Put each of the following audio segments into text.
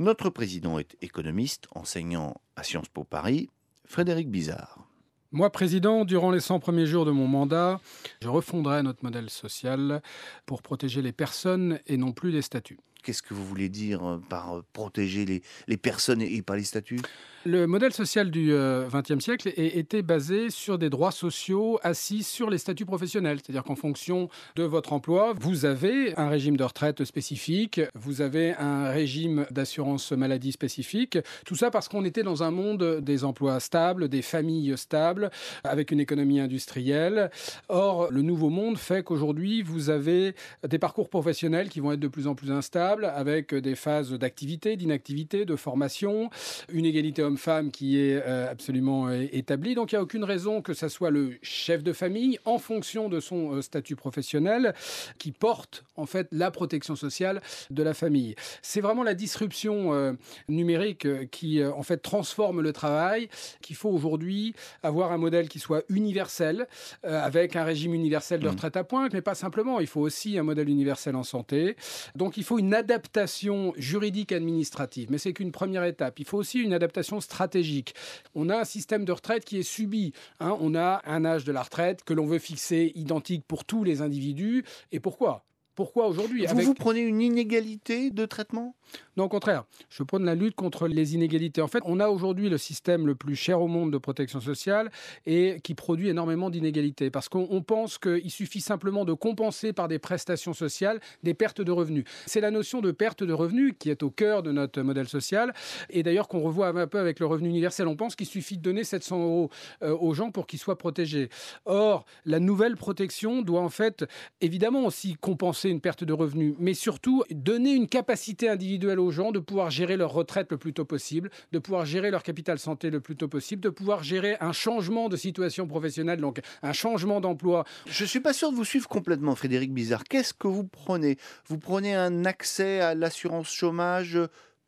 Notre président est économiste, enseignant à Sciences Po Paris, Frédéric Bizarre. Moi, président, durant les 100 premiers jours de mon mandat, je refondrai notre modèle social pour protéger les personnes et non plus les statuts. Qu'est-ce que vous voulez dire par protéger les, les personnes et pas les statuts? Le modèle social du XXe siècle était basé sur des droits sociaux assis sur les statuts professionnels. C'est-à-dire qu'en fonction de votre emploi, vous avez un régime de retraite spécifique, vous avez un régime d'assurance maladie spécifique. Tout ça parce qu'on était dans un monde des emplois stables, des familles stables, avec une économie industrielle. Or, le nouveau monde fait qu'aujourd'hui, vous avez des parcours professionnels qui vont être de plus en plus instables avec des phases d'activité, d'inactivité, de formation, une égalité homme-femme qui est euh, absolument euh, établie. Donc il n'y a aucune raison que ce soit le chef de famille, en fonction de son euh, statut professionnel, qui porte en fait la protection sociale de la famille. C'est vraiment la disruption numérique qui en fait transforme le travail, qu'il faut aujourd'hui avoir un modèle qui soit universel, avec un régime universel de mmh. retraite à pointe, mais pas simplement, il faut aussi un modèle universel en santé. Donc il faut une adaptation juridique administrative, mais c'est qu'une première étape. Il faut aussi une adaptation stratégique. On a un système de retraite qui est subi. Hein. On a un âge de la retraite que l'on veut fixer identique pour tous les individus. Et pourquoi? Pourquoi aujourd'hui Vous, vous prenez une inégalité de traitement? Non, au contraire. Je prône la lutte contre les inégalités. En fait, on a aujourd'hui le système le plus cher au monde de protection sociale et qui produit énormément d'inégalités. Parce qu'on pense qu'il suffit simplement de compenser par des prestations sociales des pertes de revenus. C'est la notion de perte de revenus qui est au cœur de notre modèle social et d'ailleurs qu'on revoit un peu avec le revenu universel. On pense qu'il suffit de donner 700 euros euh, aux gens pour qu'ils soient protégés. Or, la nouvelle protection doit en fait évidemment aussi compenser une perte de revenus, mais surtout donner une capacité individuelle aux gens de pouvoir gérer leur retraite le plus tôt possible, de pouvoir gérer leur capital santé le plus tôt possible, de pouvoir gérer un changement de situation professionnelle, donc un changement d'emploi. Je ne suis pas sûr de vous suivre complètement, Frédéric Bizarre. Qu'est-ce que vous prenez? Vous prenez un accès à l'assurance chômage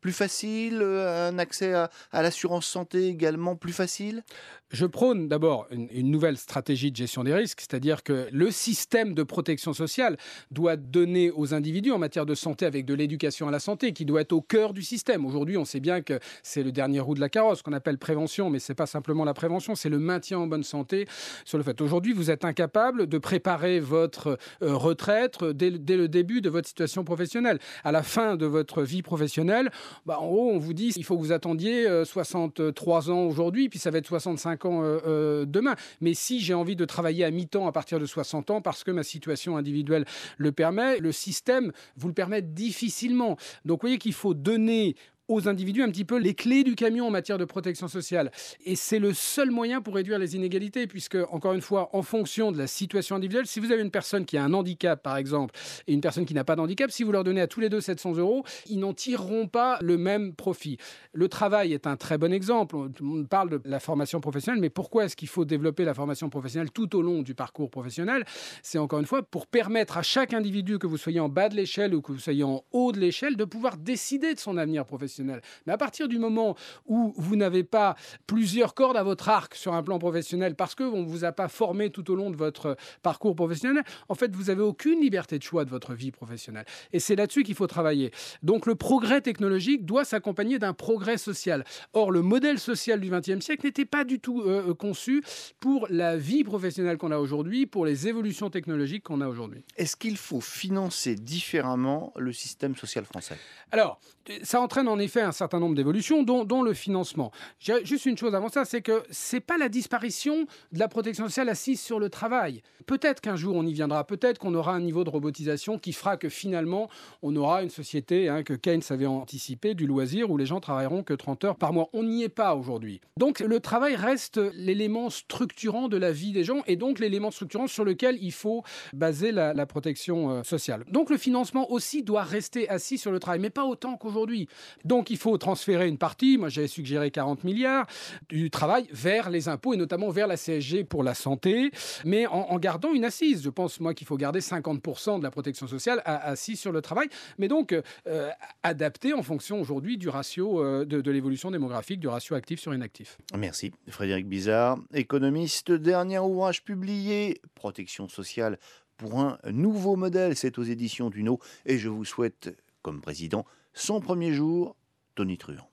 plus facile, euh, un accès à, l'assurance santé également plus facile? Je prône d'abord une, nouvelle stratégie de gestion des risques, c'est-à-dire que le système de protection sociale doit donner aux individus en matière de santé avec de l'éducation à la santé, qui doit être au cœur du système. Aujourd'hui, on sait bien que c'est le dernier roue de la carrosse qu'on appelle prévention, mais c'est pas simplement la prévention, c'est le maintien en bonne santé sur le fait. Aujourd'hui, vous êtes incapable de préparer votre euh, retraite dès, dès le début de votre situation professionnelle. À la fin de votre vie professionnelle, bah, en haut, on vous dit il faut que vous attendiez 63 euh, ans aujourd'hui, puis ça va être 65 euh, euh, demain. Mais si j'ai envie de travailler à mi-temps à partir de 60 ans parce que ma situation individuelle le permet, le système vous le permet difficilement. Donc vous voyez qu'il faut donner aux individus un petit peu les clés du camion en matière de protection sociale. Et c'est le seul moyen pour réduire les inégalités, puisque, encore une fois, en fonction de la situation individuelle, si vous avez une personne qui a un handicap, par exemple, et une personne qui n'a pas d'handicap, si vous leur donnez à tous les deux 700 euros, ils n'en tireront pas le même profit. Le travail est un très bon exemple. On parle de la formation professionnelle, mais pourquoi est-ce qu'il faut développer la formation professionnelle tout au long du parcours professionnel? C'est encore une fois pour permettre à chaque individu, que vous soyez en bas de l'échelle ou que vous soyez en haut de l'échelle, de pouvoir décider de son avenir professionnel. Mais à partir du moment où vous n'avez pas plusieurs cordes à votre arc sur un plan professionnel parce qu'on ne vous a pas formé tout au long de votre parcours professionnel, en fait, vous n'avez aucune liberté de choix de votre vie professionnelle. Et c'est là-dessus qu'il faut travailler. Donc le progrès technologique doit s'accompagner d'un progrès social. Or, le modèle social du XXe siècle n'était pas du tout euh, euh, conçu pour la vie professionnelle qu'on a aujourd'hui, pour les évolutions technologiques qu'on a aujourd'hui. Est-ce qu'il faut financer différemment le système social français? Alors, ça entraîne en effet un certain nombre d'évolutions, dont, le financement. Juste une chose avant ça, c'est que c'est pas la disparition de la protection sociale assise sur le travail. Peut-être qu'un jour on y viendra, peut-être qu'on aura un niveau de robotisation qui fera que finalement on aura une société hein, que Keynes avait anticipé du loisir où les gens travailleront que 30 heures par mois. On n'y est pas aujourd'hui. Donc le travail reste l'élément structurant de la vie des gens et donc l'élément structurant sur lequel il faut baser la, la protection euh, sociale. Donc le financement aussi doit rester assis sur le travail, mais pas autant qu'aujourd'hui. Donc il faut transférer une partie, moi j'avais suggéré 40 milliards, du travail vers les impôts et notamment vers la CSG pour la santé, mais en, gardant une assise. Je pense moi qu'il faut garder 50% de la protection sociale assise sur le travail, mais donc euh, adapté en fonction aujourd'hui du ratio euh, de, l'évolution démographique, du ratio actif sur inactif. Merci. Frédéric Bizarre, économiste, dernier ouvrage publié, Protection sociale pour un nouveau modèle, c'est aux éditions Duno, et je vous souhaite, comme président, son premier jour Tony Truant.